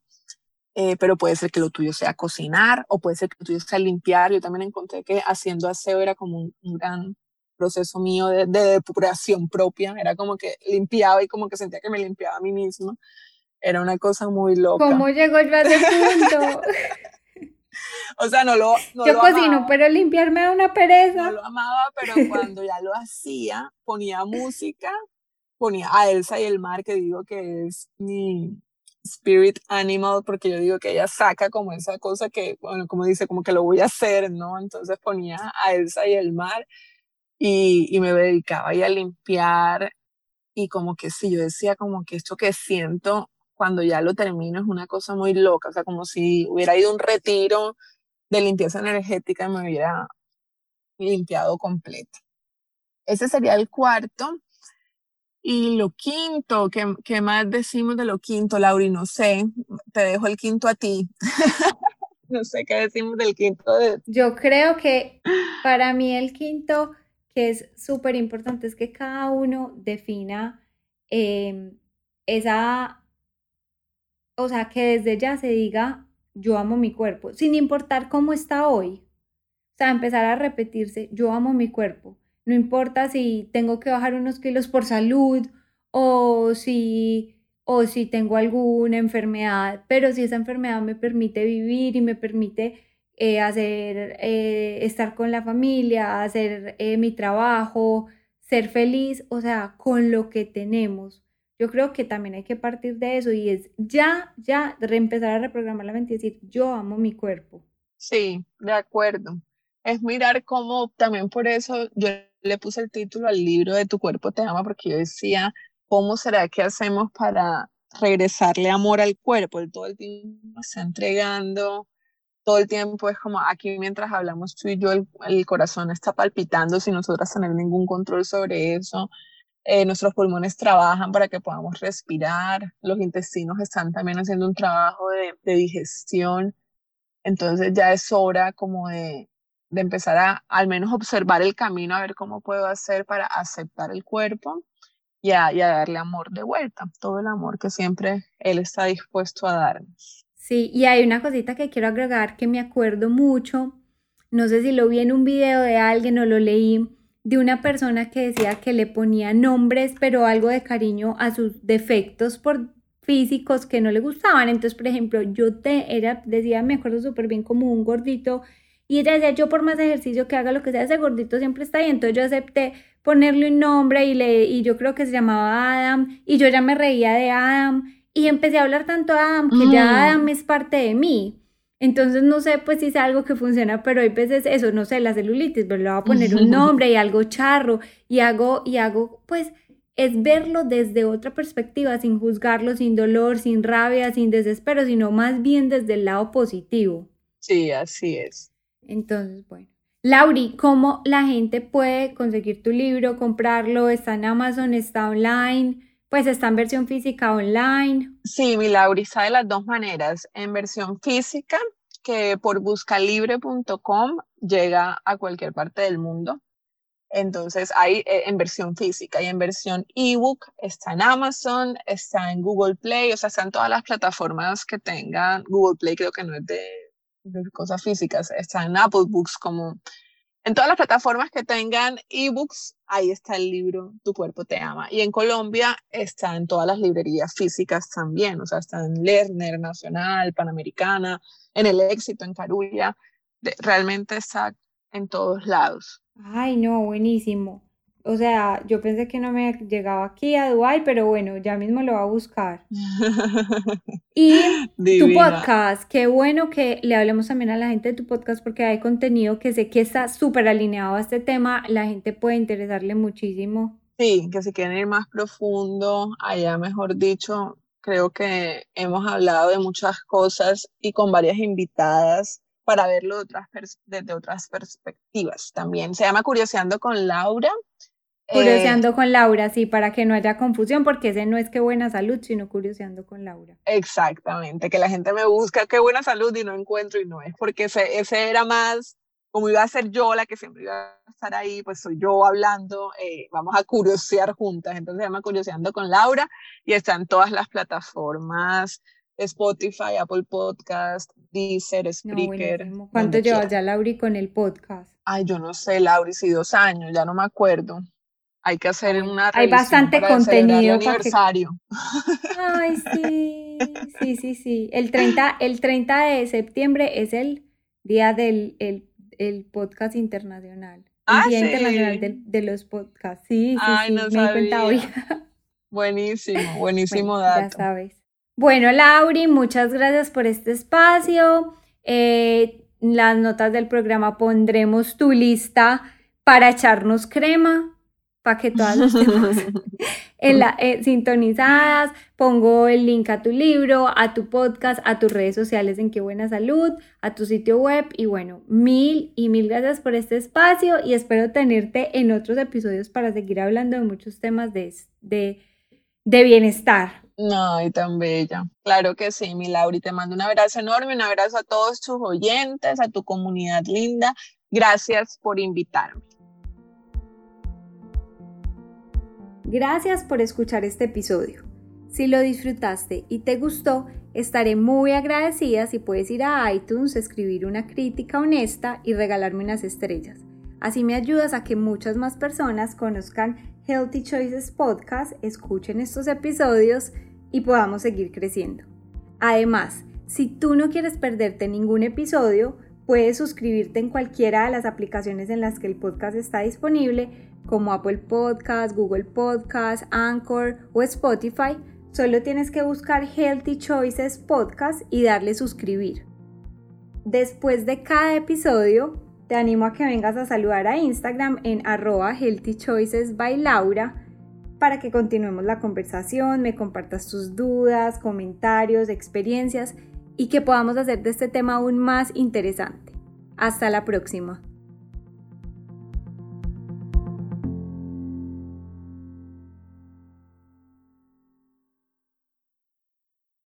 B: eh, pero puede ser que lo tuyo sea cocinar o puede ser que lo tuyo sea limpiar. Yo también encontré que haciendo aseo era como un, gran proceso mío de, de, depuración propia, era como que limpiaba y como que sentía que me limpiaba a mí misma. Era una cosa muy loca.
A: ¿Cómo llegó yo a ese punto?
B: o sea, no lo. No
A: yo cocino, pero limpiarme da una pereza.
B: No lo amaba, pero cuando ya lo hacía, ponía música, ponía a Elsa y el mar, que digo que es mi, spirit animal, porque yo digo que ella saca como esa cosa que, bueno, como dice, como que lo voy a hacer, ¿no? Entonces ponía a Elsa y el mar y, y me dedicaba ahí a limpiar y como que sí, yo decía como que esto que siento cuando ya lo termino es una cosa muy loca, o sea, como si hubiera ido a un retiro de limpieza energética y me hubiera limpiado completo. Ese sería el cuarto. Y lo quinto, ¿qué, ¿qué, más decimos de lo quinto, Lauri? No sé, te dejo el quinto a ti. no sé qué decimos del quinto. De...
A: Yo creo que para mí el quinto, que es súper importante, es que cada uno defina eh, esa, o sea, que desde ya se diga, yo amo mi cuerpo, sin importar cómo está hoy. O sea, empezar a repetirse, yo amo mi cuerpo no importa si tengo que bajar unos kilos por salud o si, o si tengo alguna enfermedad, pero si esa enfermedad me permite vivir y me permite eh, hacer, eh, estar con la familia, hacer eh, mi trabajo, ser feliz, o sea, con lo que tenemos. Yo creo que también hay que partir de eso y es ya, ya, empezar a reprogramar la mente y decir, yo amo mi cuerpo.
B: Sí, de acuerdo. Es mirar cómo, también por eso yo le puse el título al libro de Tu cuerpo te ama porque yo decía, ¿cómo será que hacemos para regresarle amor al cuerpo? Él todo el tiempo está entregando, todo el tiempo es como aquí mientras hablamos tú y yo, el, el corazón está palpitando sin nosotras tener ningún control sobre eso. Eh, nuestros pulmones trabajan para que podamos respirar, los intestinos están también haciendo un trabajo de, de digestión. Entonces ya es hora como de, de empezar a al menos observar el camino, a ver cómo puedo hacer para aceptar el cuerpo y a, darle amor de vuelta, todo el amor que siempre Él está dispuesto a darnos.
A: Sí, y hay una cosita que quiero agregar que me acuerdo mucho, no sé si lo vi en un video de alguien o lo leí, de una persona que decía que le ponía nombres, pero algo de cariño a sus defectos por físicos que no le gustaban. Entonces, por ejemplo, yo te era, decía, me acuerdo súper bien como un gordito y ella decía, yo por más ejercicio que haga lo que sea, ese gordito siempre está ahí. Entonces yo acepté ponerle un nombre y, le, y yo creo que se llamaba Adam. Y yo ya me reía de Adam. Y empecé a hablar tanto de Adam que ya mm. Adam es parte de mí. Entonces no sé pues si es algo que funciona, pero hay veces eso, no sé, la celulitis, pero le voy a poner un nombre y algo charro y hago, y hago, pues es verlo desde otra perspectiva, sin juzgarlo, sin dolor, sin rabia, sin desespero, sino más bien desde el lado positivo.
B: Sí, así es.
A: Entonces, bueno. Lauri, ¿cómo la gente puede conseguir tu libro, comprarlo? ¿Está en Amazon? ¿Está online? Pues está en versión física online.
B: Sí, mi está de las dos maneras. En versión física, que por buscalibre.com llega a cualquier parte del mundo. Entonces hay eh, en versión física y en versión ebook, está en Amazon, está en Google Play, o sea, está en todas las plataformas que tengan. Google Play creo que no es de cosas físicas, está en Apple Books, como en todas las plataformas que tengan ebooks, ahí está el libro Tu cuerpo te ama. Y en Colombia está en todas las librerías físicas también, o sea, está en Lerner, Nacional, Panamericana, en El Éxito, en Carulla, realmente está en todos lados.
A: Ay, no, buenísimo. O sea, yo pensé que no me llegaba aquí a Dubai, pero bueno, ya mismo lo va a buscar. y tu podcast, qué bueno que le hablemos también a la gente de tu podcast porque hay contenido que sé que está súper alineado a este tema, la gente puede interesarle muchísimo.
B: Sí, que si quieren ir más profundo, allá mejor dicho, creo que hemos hablado de muchas cosas y con varias invitadas para verlo otras desde otras perspectivas también. Se llama Curioseando con Laura
A: Curioseando eh, con Laura, sí, para que no haya confusión, porque ese no es que buena salud, sino curioseando con Laura.
B: Exactamente, que la gente me busca qué buena salud y no encuentro y no es, porque ese, ese era más, como iba a ser yo la que siempre iba a estar ahí, pues soy yo hablando, eh, vamos a curiosear juntas, entonces se llama Curioseando con Laura y está en todas las plataformas Spotify, Apple Podcast, Deezer, Spreaker.
A: ¿Cuánto llevas ya, Lauri, con el podcast?
B: Ay, yo no sé, Lauri, si dos años, ya no me acuerdo. Hay que hacer una
A: Hay bastante contenido.
B: para aniversario.
A: Ay, sí, sí, sí, sí. El 30, el 30 de septiembre es el día del el, podcast internacional. El
B: ah,
A: Día Internacional de, los Podcasts. Sí, sí,
B: Ay,
A: sí,
B: no me di cuenta hoy. Buenísimo, buenísimo dato.
A: Ya sabes. Bueno, Lauri, muchas gracias por este espacio. Eh, las notas del programa pondremos tu lista para echarnos crema para que todas estemos en la, eh, sintonizadas. Pongo el link a tu libro, a tu podcast, a tus redes sociales en Qué Buena Salud, a tu sitio web. Y bueno, mil y mil gracias por este espacio y espero tenerte en otros episodios para seguir hablando de muchos temas de, de, de bienestar.
B: No, y tan bella. Claro que sí, mi Lauri. Te mando un abrazo enorme, un abrazo a todos tus oyentes, a tu comunidad linda. Gracias por invitarme.
A: Gracias por escuchar este episodio. Si lo disfrutaste y te gustó, estaré muy agradecida si puedes ir a iTunes, escribir una crítica honesta y regalarme unas estrellas. Así me ayudas a que muchas más personas conozcan Healthy Choices Podcast, escuchen estos episodios y podamos seguir creciendo. Además, si tú no quieres perderte ningún episodio, puedes suscribirte en cualquiera de las aplicaciones en las que el podcast está disponible como Apple Podcast, Google Podcast, Anchor o Spotify, solo tienes que buscar Healthy Choices Podcast y darle suscribir. Después de cada episodio, te animo a que vengas a saludar a Instagram en arroba by Laura para que continuemos la conversación, me compartas tus dudas, comentarios, experiencias y que podamos hacer de este tema aún más interesante. Hasta la próxima.